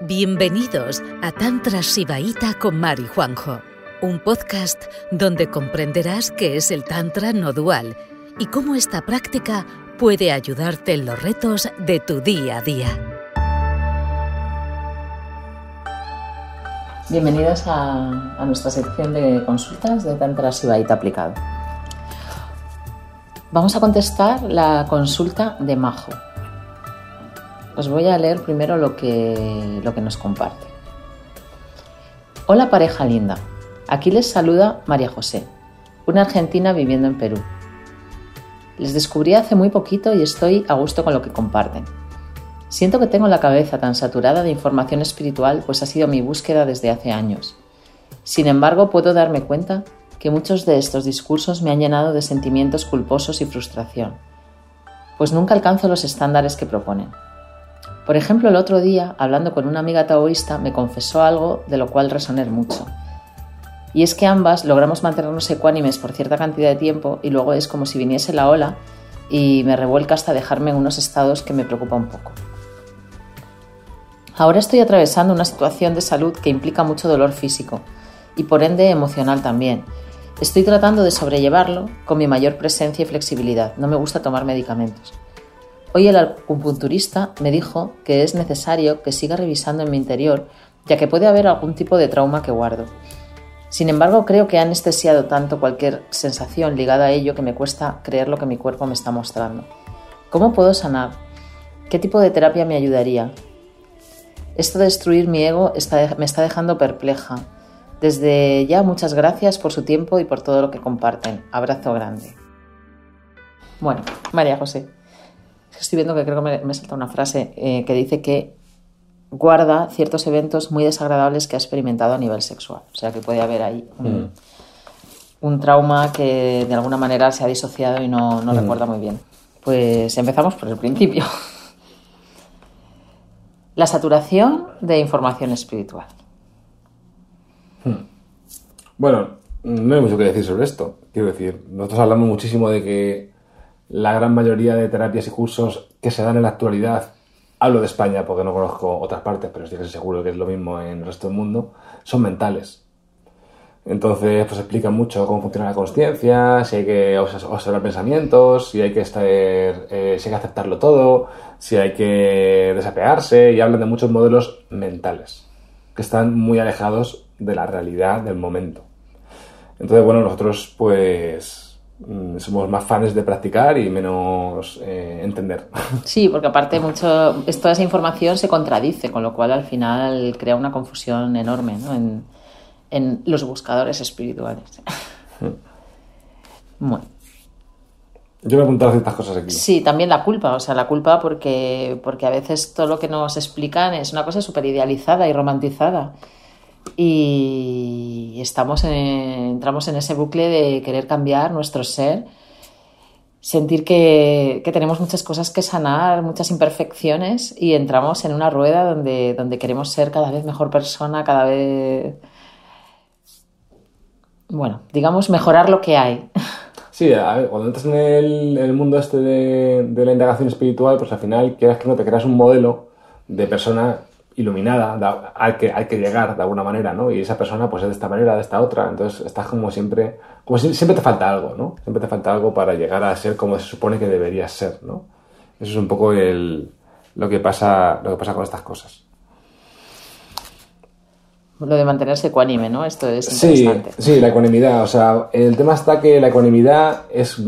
Bienvenidos a Tantra Sibaíta con Mari Juanjo, un podcast donde comprenderás qué es el Tantra no dual y cómo esta práctica puede ayudarte en los retos de tu día a día. Bienvenidos a, nuestra sección de consultas de Tantra Sibaíta aplicado. Vamos a contestar la consulta de Majo. Os voy a leer primero lo que, lo que nos comparte. Hola pareja linda, aquí les saluda María José, una argentina viviendo en Perú. Les descubrí hace muy poquito y estoy a gusto con lo que comparten. Siento que tengo la cabeza tan saturada de información espiritual, pues ha sido mi búsqueda desde hace años. Sin embargo, puedo darme cuenta que muchos de estos discursos me han llenado de sentimientos culposos y frustración, pues nunca alcanzo los estándares que proponen. Por ejemplo, el otro día, hablando con una amiga taoísta, me confesó algo de lo cual resoné mucho. Y es que ambas logramos mantenernos ecuánimes por cierta cantidad de tiempo y luego es como si viniese la ola y me revuelca hasta dejarme en unos estados que me preocupa un poco. Ahora estoy atravesando una situación de salud que implica mucho dolor físico y por ende emocional también. Estoy tratando de sobrellevarlo con mi mayor presencia y flexibilidad. No me gusta tomar medicamentos. Hoy el acupunturista me dijo que es necesario que siga revisando en mi interior, ya que puede haber algún tipo de trauma que guardo. Sin embargo, creo que ha anestesiado tanto cualquier sensación ligada a ello que me cuesta creer lo que mi cuerpo me está mostrando. ¿Cómo puedo sanar? ¿Qué tipo de terapia me ayudaría? Esto de destruir mi ego me está dejando perpleja. Desde ya muchas gracias por su tiempo y por todo lo que comparten. Abrazo grande. Bueno, María José estoy viendo que creo que me, salta una frase eh, que dice que guarda ciertos eventos muy desagradables que ha experimentado a nivel sexual. O sea que puede haber ahí un, mm. trauma que de alguna manera se ha disociado y no, no mm. recuerda muy bien. Pues empezamos por el principio. La saturación de información espiritual. Hmm. Bueno, no hay mucho que decir sobre esto. Quiero decir, nosotros hablamos muchísimo de que la gran mayoría de terapias y cursos que se dan en la actualidad, hablo de España porque no conozco otras partes, pero estoy seguro que es lo mismo en el resto del mundo, son mentales. Entonces, pues explican mucho cómo funciona la conciencia, si hay que observar pensamientos, si hay que estar, eh, si hay que aceptarlo todo, si hay que desapearse, y hablan de muchos modelos mentales, que están muy alejados de la realidad del momento. Entonces, bueno, nosotros pues somos más fans de practicar y menos eh, entender. Sí, porque aparte mucho, toda esa información se contradice, con lo cual al final crea una confusión enorme en, en, los buscadores espirituales. bueno. Yo me he apuntado ciertas cosas aquí. Sí, también la culpa, o sea, la culpa porque, porque a veces todo lo que nos explican es una cosa súper idealizada y romantizada y estamos entramos en ese bucle de querer cambiar nuestro ser, sentir que, tenemos muchas cosas que sanar, muchas imperfecciones y entramos en una rueda donde, donde queremos ser cada vez mejor persona, cada vez, bueno, digamos, mejorar lo que hay. Sí, cuando entras en el, mundo este de, de, la indagación espiritual, pues al final quieras que no te creas un modelo de persona iluminada hay que, hay que llegar de alguna manera, ¿no? Y esa persona pues es de esta manera, de esta otra, entonces estás como siempre, como si siempre te falta algo, ¿no? Siempre te falta algo para llegar a ser como se supone que deberías ser, ¿no? Eso es un poco el, lo, que pasa, lo que pasa con estas cosas. Lo de mantenerse ecuánime, ¿no? Esto es interesante. Sí, sí, la ecuanimidad. O sea, el tema está que la ecuanimidad es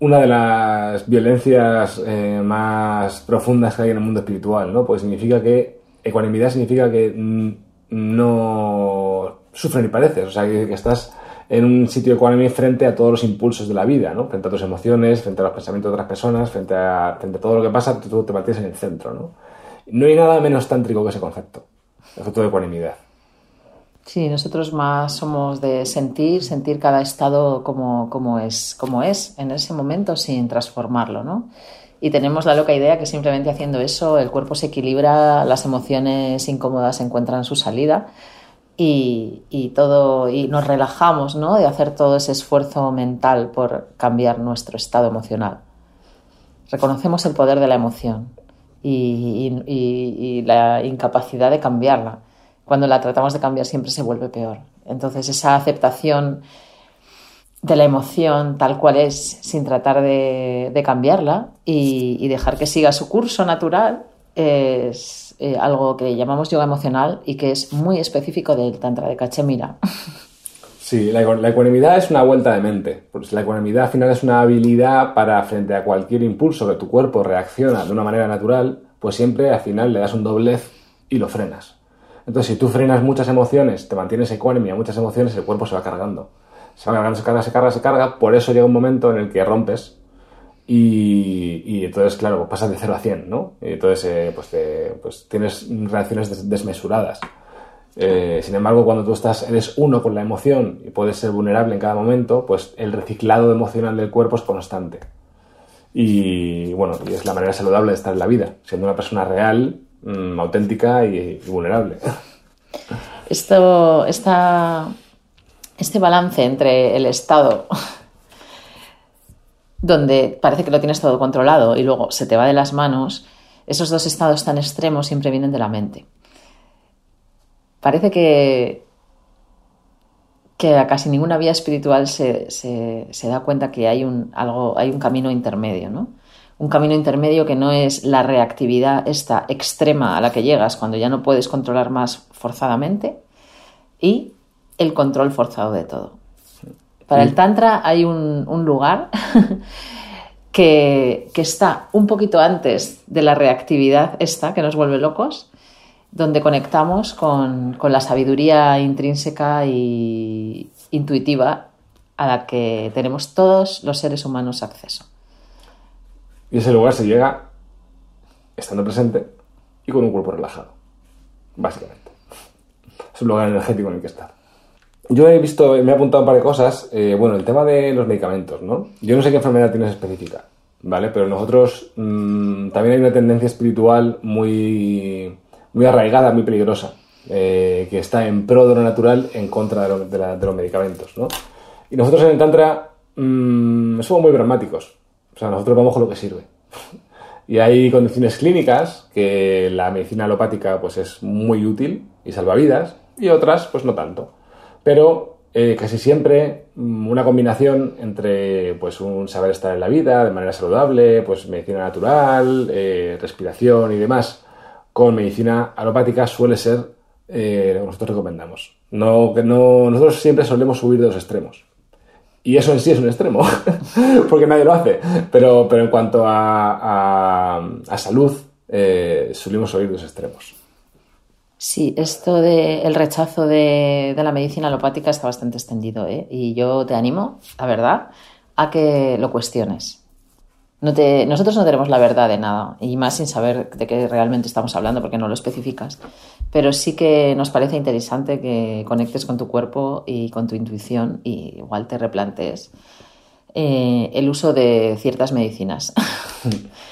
una de las violencias eh, más profundas que hay en el mundo espiritual, ¿no? Pues significa que ecuanimidad significa que no sufres ni padeces, o sea, que, estás en un sitio ecuánime frente a todos los impulsos de la vida, ¿no? Frente a tus emociones, frente a los pensamientos de otras personas, frente a, frente a todo lo que pasa, tú te mantienes en el centro, ¿no? No hay nada menos tántrico que ese concepto, el concepto de ecuanimidad. Sí, nosotros más somos de sentir, sentir cada estado como, como, es, como es en ese momento sin transformarlo, ¿no? Y tenemos la loca idea que simplemente haciendo eso el cuerpo se equilibra, las emociones incómodas encuentran su salida y, todo y nos relajamos ¿no? de hacer todo ese esfuerzo mental por cambiar nuestro estado emocional. Reconocemos el poder de la emoción y, y la incapacidad de cambiarla. Cuando la tratamos de cambiar siempre se vuelve peor. Entonces esa aceptación de la emoción tal cual es sin tratar de, cambiarla y, dejar que siga su curso natural es eh, algo que llamamos yoga emocional y que es muy específico del Tantra de Cachemira. Sí, la, ecuanimidad es una vuelta de mente. Pues la ecuanimidad al final es una habilidad para, frente a cualquier impulso que tu cuerpo reacciona de una manera natural, pues siempre al final le das un doblez y lo frenas. Entonces, si tú frenas muchas emociones, te mantienes ecuánime a muchas emociones, el cuerpo se va cargando se va cargando, se carga, se carga, se carga, por eso llega un momento en el que rompes y, entonces, claro, pasas de 0 a 100, ¿no? Y entonces, eh, pues, pues, tienes reacciones desmesuradas. Eh, sin embargo, cuando tú estás, eres uno con la emoción y puedes ser vulnerable en cada momento, pues el reciclado emocional del cuerpo es constante. Y bueno, es la manera saludable de estar en la vida, siendo una persona real, mm, auténtica y, y vulnerable. Esto, esta, este balance entre el estado donde parece que lo tienes todo controlado y luego se te va de las manos, esos dos estados tan extremos siempre vienen de la mente. Parece que, que a casi ninguna vía espiritual se, da cuenta que hay un, algo, hay un camino intermedio, ¿no? Un camino intermedio que no es la reactividad esta extrema a la que llegas cuando ya no puedes controlar más forzadamente y el control forzado de todo. Para el Tantra hay un, lugar que, está un poquito antes de la reactividad esta que nos vuelve locos, donde conectamos con, la sabiduría intrínseca e intuitiva a la que tenemos todos los seres humanos acceso. Y ese lugar se llega estando presente y con un cuerpo relajado, básicamente. Es un lugar energético en el que estar. Yo he visto, me he apuntado un par de cosas. Eh, bueno, el tema de los medicamentos, ¿no? Yo no sé qué enfermedad tienes específica, ¿vale? Pero nosotros mm, también hay una tendencia espiritual muy, muy arraigada, muy peligrosa, eh, que está en pro de lo natural en contra de, los medicamentos, ¿no? Y nosotros en el Tantra mmm, somos muy pragmáticos. O sea, nosotros vamos con lo que sirve. y hay condiciones clínicas que la medicina alopática pues es muy útil y salva vidas, y otras pues no tanto pero eh, casi siempre mm, una combinación entre pues un saber estar en la vida de manera saludable, pues medicina natural, eh, respiración y demás, con medicina alopática suele ser eh, lo que nosotros recomendamos. No, no, nosotros siempre solemos huir de los extremos. Y eso en sí es un extremo, porque nadie lo hace. Pero, pero en cuanto a, a, salud, eh, solimos huir de los extremos. Sí, esto del rechazo de, la medicina alopática está bastante extendido ¿eh? y yo te animo, la verdad, a que lo cuestiones. No te, nosotros no tenemos la verdad de nada y más sin saber de qué realmente estamos hablando porque no lo especificas, pero sí que nos parece interesante que conectes con tu cuerpo y con tu intuición y igual te replantees eh, el uso de ciertas medicinas.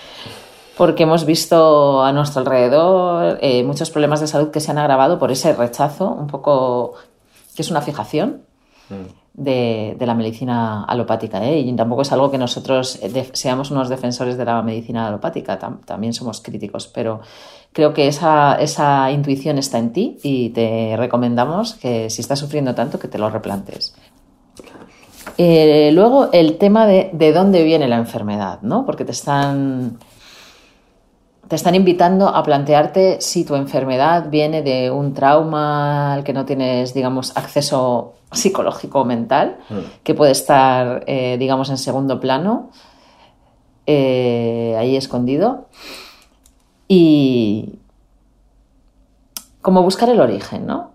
porque hemos visto a nuestro alrededor eh, muchos problemas de salud que se han agravado por ese rechazo, un poco que es una fijación mm. de, la medicina alopática. ¿eh? Y tampoco es algo que nosotros seamos unos defensores de la medicina alopática, también somos críticos, pero creo que esa, esa intuición está en ti y te recomendamos que si estás sufriendo tanto, que te lo replantes. Eh, luego, el tema de, de dónde viene la enfermedad, ¿no? Porque te están te están invitando a plantearte si tu enfermedad viene de un trauma al que no tienes, digamos, acceso psicológico o mental, mm. que puede estar, eh, digamos, en segundo plano, eh, ahí escondido. Y como buscar el origen, ¿no?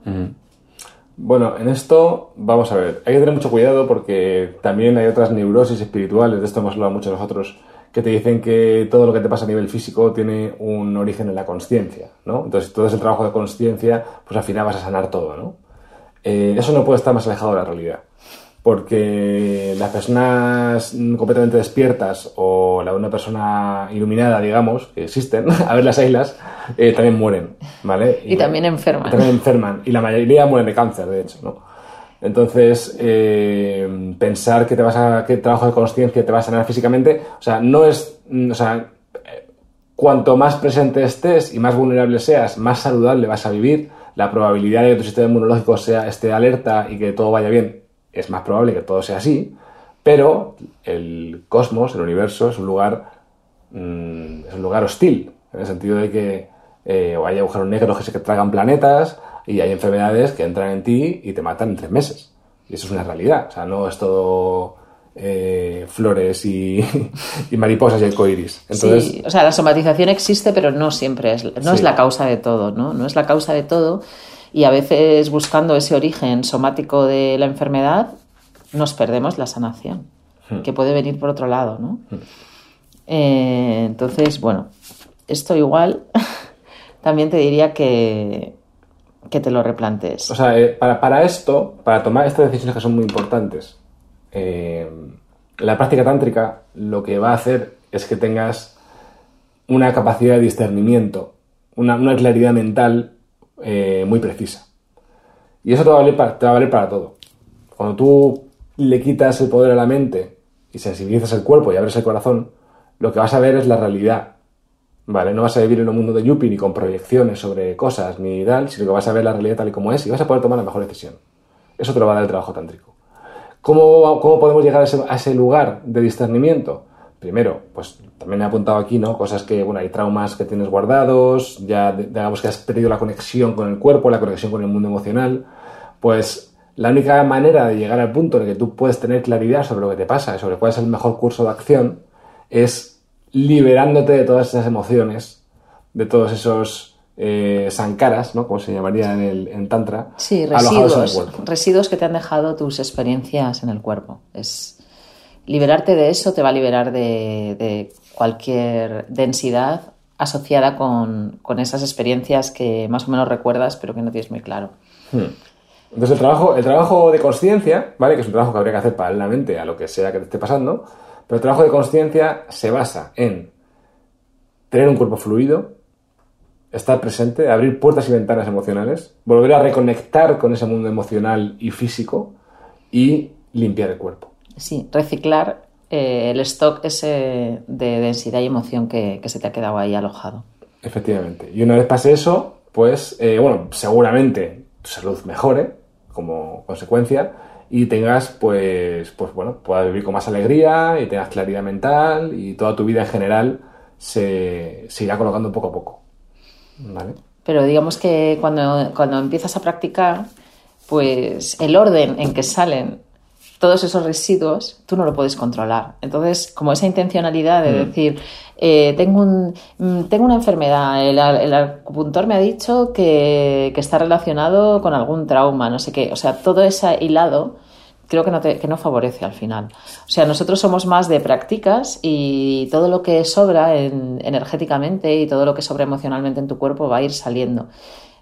Bueno, en esto vamos a ver, hay que tener mucho cuidado porque también hay otras neurosis espirituales, de esto hemos hablado mucho nosotros, que te dicen que todo lo que te pasa a nivel físico tiene un origen en la consciencia, ¿no? Entonces, todo ese trabajo de consciencia, pues al final vas a sanar todo, ¿no? Eh, eso no puede estar más alejado de la realidad, porque las personas completamente despiertas o la una persona iluminada, digamos, que existen, a ver las islas, eh, también mueren, ¿vale? Y, y también enferman. También enferman, y la mayoría mueren de cáncer, de hecho, ¿no? Entonces, eh, pensar que te vas a, que trabajo de conciencia te va a sanar físicamente, o sea, no es, o sea, cuanto más presente estés y más vulnerable seas, más saludable vas a vivir. La probabilidad de que tu sistema inmunológico sea, esté alerta y que todo vaya bien es más probable que todo sea así. Pero el cosmos, el universo, es un lugar, mm, es un lugar hostil, en el sentido de que eh, hay agujeros negros que se tragan planetas y hay enfermedades que entran en ti y te matan en tres meses. Y eso es una realidad. O sea, no es todo eh, flores y, mariposas y arcoíris. Entonces, sí, o sea, la somatización existe, pero no siempre es, no es la causa de todo, ¿no? No es la causa de todo. Y a veces buscando ese origen somático de la enfermedad, nos perdemos la sanación, hmm. que puede venir por otro lado, ¿no? Hmm. Eh, entonces, bueno, esto igual también te diría que, que te lo replantes. O sea, eh, para, para, esto, para tomar estas decisiones que son muy importantes, eh, la práctica tántrica lo que va a hacer es que tengas una capacidad de discernimiento, una, claridad mental eh, muy precisa. Y eso te va, a valer para, te va a valer para todo. Cuando tú le quitas el poder a la mente y sensibilizas el cuerpo y abres el corazón, lo que vas a ver es la realidad ¿vale? No vas a vivir en un mundo de yuppie ni con proyecciones sobre cosas ni tal, sino que vas a ver la realidad tal y como es y vas a poder tomar la mejor decisión. Eso te lo va a dar el trabajo tántrico. ¿Cómo, cómo podemos llegar a ese, lugar de discernimiento? Primero, pues también he apuntado aquí, ¿no? Cosas que, bueno, hay traumas que tienes guardados, ya digamos que has perdido la conexión con el cuerpo, la conexión con el mundo emocional. Pues la única manera de llegar al punto en el que tú puedes tener claridad sobre lo que te pasa y sobre cuál es el mejor curso de acción es liberándote de todas esas emociones, de todos esos eh, sankaras, ¿no? Como se llamaría en el Tantra. Sí, residuos, residuos que te han dejado tus experiencias en el cuerpo. Es liberarte de eso te va a liberar de, cualquier densidad asociada con, esas experiencias que más o menos recuerdas, pero que no tienes muy claro. Hmm. Entonces el trabajo, el trabajo de conciencia, ¿vale? Que es un trabajo que habría que hacer paralelamente a lo que sea que te esté pasando, pero el trabajo de conciencia se basa en tener un cuerpo fluido, estar presente, abrir puertas y ventanas emocionales, volver a reconectar con ese mundo emocional y físico y limpiar el cuerpo. Sí, reciclar eh, el stock ese de densidad y emoción que, se te ha quedado ahí alojado. Efectivamente. Y una vez pase eso, pues, eh, bueno, seguramente tu salud mejore como consecuencia, y tengas, pues, pues bueno, puedas vivir con más alegría y tengas claridad mental y toda tu vida en general se, se irá colocando poco a poco. ¿Vale? Pero digamos que cuando, cuando empiezas a practicar, pues el orden en que salen todos esos residuos, tú no lo puedes controlar. Entonces, como esa intencionalidad de mm. decir, eh, tengo, un, mm, tengo una enfermedad, el, acupuntor me ha dicho que, está relacionado con algún trauma, no sé qué. O sea, todo ese hilado creo que no, que no favorece al final. O sea, nosotros somos más de prácticas y todo lo que sobra energéticamente y todo lo que sobra emocionalmente en tu cuerpo va a ir saliendo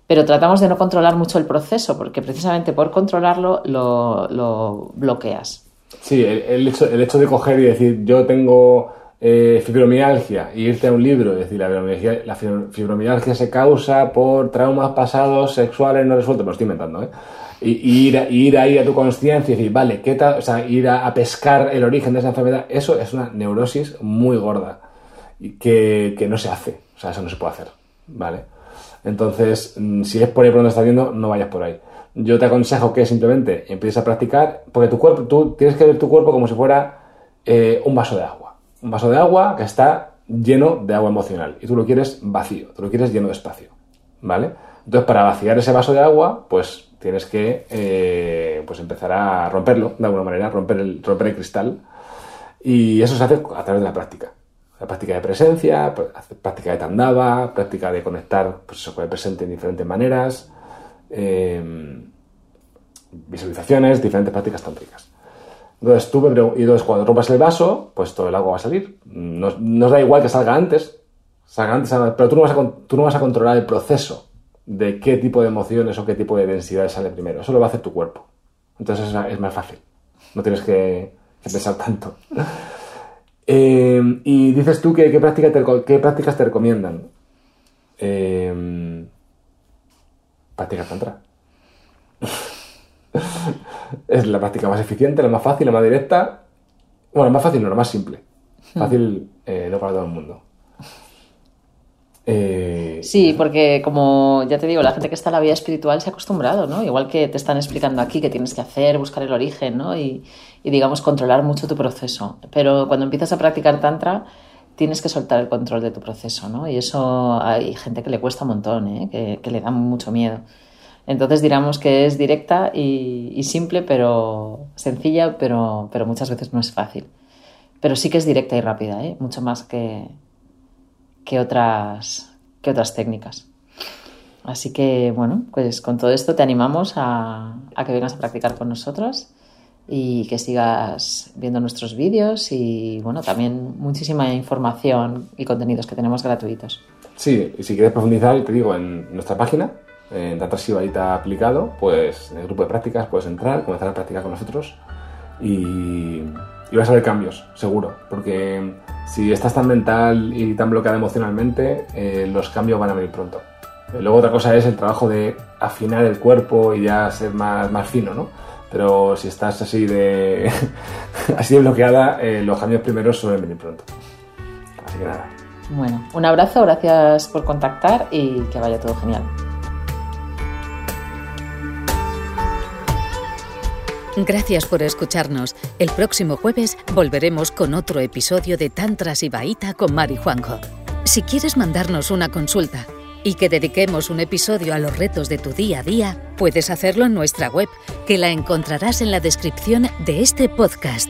pero tratamos de no controlar mucho el proceso porque precisamente por controlarlo lo, bloqueas. Sí, el, hecho, el hecho de coger y decir yo tengo eh, fibromialgia y irte a un libro y decir la fibromialgia, se causa por traumas pasados sexuales no resueltos, me lo estoy inventando, ¿eh? Y, ir, ir ahí a tu conciencia y decir, vale, ¿qué tal? O sea, ir a, pescar el origen de esa enfermedad, eso es una neurosis muy gorda y que, que no se hace, o sea, eso no se puede hacer, ¿vale? Entonces, mm, si es por ahí por donde estás viendo, no vayas por ahí. Yo te aconsejo que simplemente empieces a practicar, porque tu cuerpo, tú tienes que ver tu cuerpo como si fuera eh, un vaso de agua. Un vaso de agua que está lleno de agua emocional y tú lo quieres vacío, tú lo quieres lleno de espacio, ¿vale? Entonces, para vaciar ese vaso de agua, pues tienes que eh, pues empezar a romperlo de alguna manera, romper el, romper el cristal. Y eso se hace a través de la práctica la práctica de presencia, práctica de tandava, práctica de conectar pues con el presente en diferentes maneras, em, visualizaciones, diferentes prácticas tántricas. Entonces tú y entonces cuando rompas el vaso, pues todo el agua va a salir. Nos, da igual que salga antes, salga antes, pero tú no, vas a, tú no vas a controlar el proceso de qué tipo de emociones o qué tipo de densidad sale primero. Eso lo va a hacer tu cuerpo. Entonces es, más fácil. No tienes que, pensar tanto. Em, y dices tú que qué, prácticas te recomiendan. Eh, práctica tantra. Es la práctica más eficiente, la más fácil, la más directa. Bueno, la más fácil, no, la más simple. Fácil, eh, no para todo el mundo. Eh, Sí, porque como ya te digo, la gente que está en la vida espiritual se ha acostumbrado, ¿no? Igual que te están explicando aquí que tienes que hacer, buscar el origen, ¿no? Y, y, digamos, controlar mucho tu proceso. Pero cuando empiezas a practicar Tantra, tienes que soltar el control de tu proceso, ¿no? Y eso hay gente que le cuesta un montón, ¿eh? Que, que le da mucho miedo. Entonces diríamos que es directa y, y simple, pero sencilla, pero, pero muchas veces no es fácil. Pero sí que es directa y rápida, ¿eh? Mucho más que, que otras que otras técnicas. Así que, bueno, pues con todo esto te animamos a, a, que vengas a practicar con nosotros y que sigas viendo nuestros vídeos y, bueno, también muchísima información y contenidos que tenemos gratuitos. Sí, y si quieres profundizar, te digo, en nuestra página, en Tantra Sibaita aplicado, pues en el grupo de prácticas puedes entrar, comenzar a practicar con nosotros y, y vas a ver cambios, seguro, porque si estás tan mental y tan bloqueado emocionalmente, eh, los cambios van a venir pronto. Eh, luego otra cosa es el trabajo de afinar el cuerpo y ya ser más, más fino, ¿no? Pero si estás así de así de bloqueada, eh, los cambios primeros suelen venir pronto. Así que nada. Bueno, un abrazo, gracias por contactar y que vaya todo genial. Gracias por escucharnos. El próximo jueves volveremos con otro episodio de Tantra Sibaíta con Mari Juanjo. Si quieres mandarnos una consulta y que dediquemos un episodio a los retos de tu día a día, puedes hacerlo en nuestra web, que la encontrarás en la descripción de este podcast.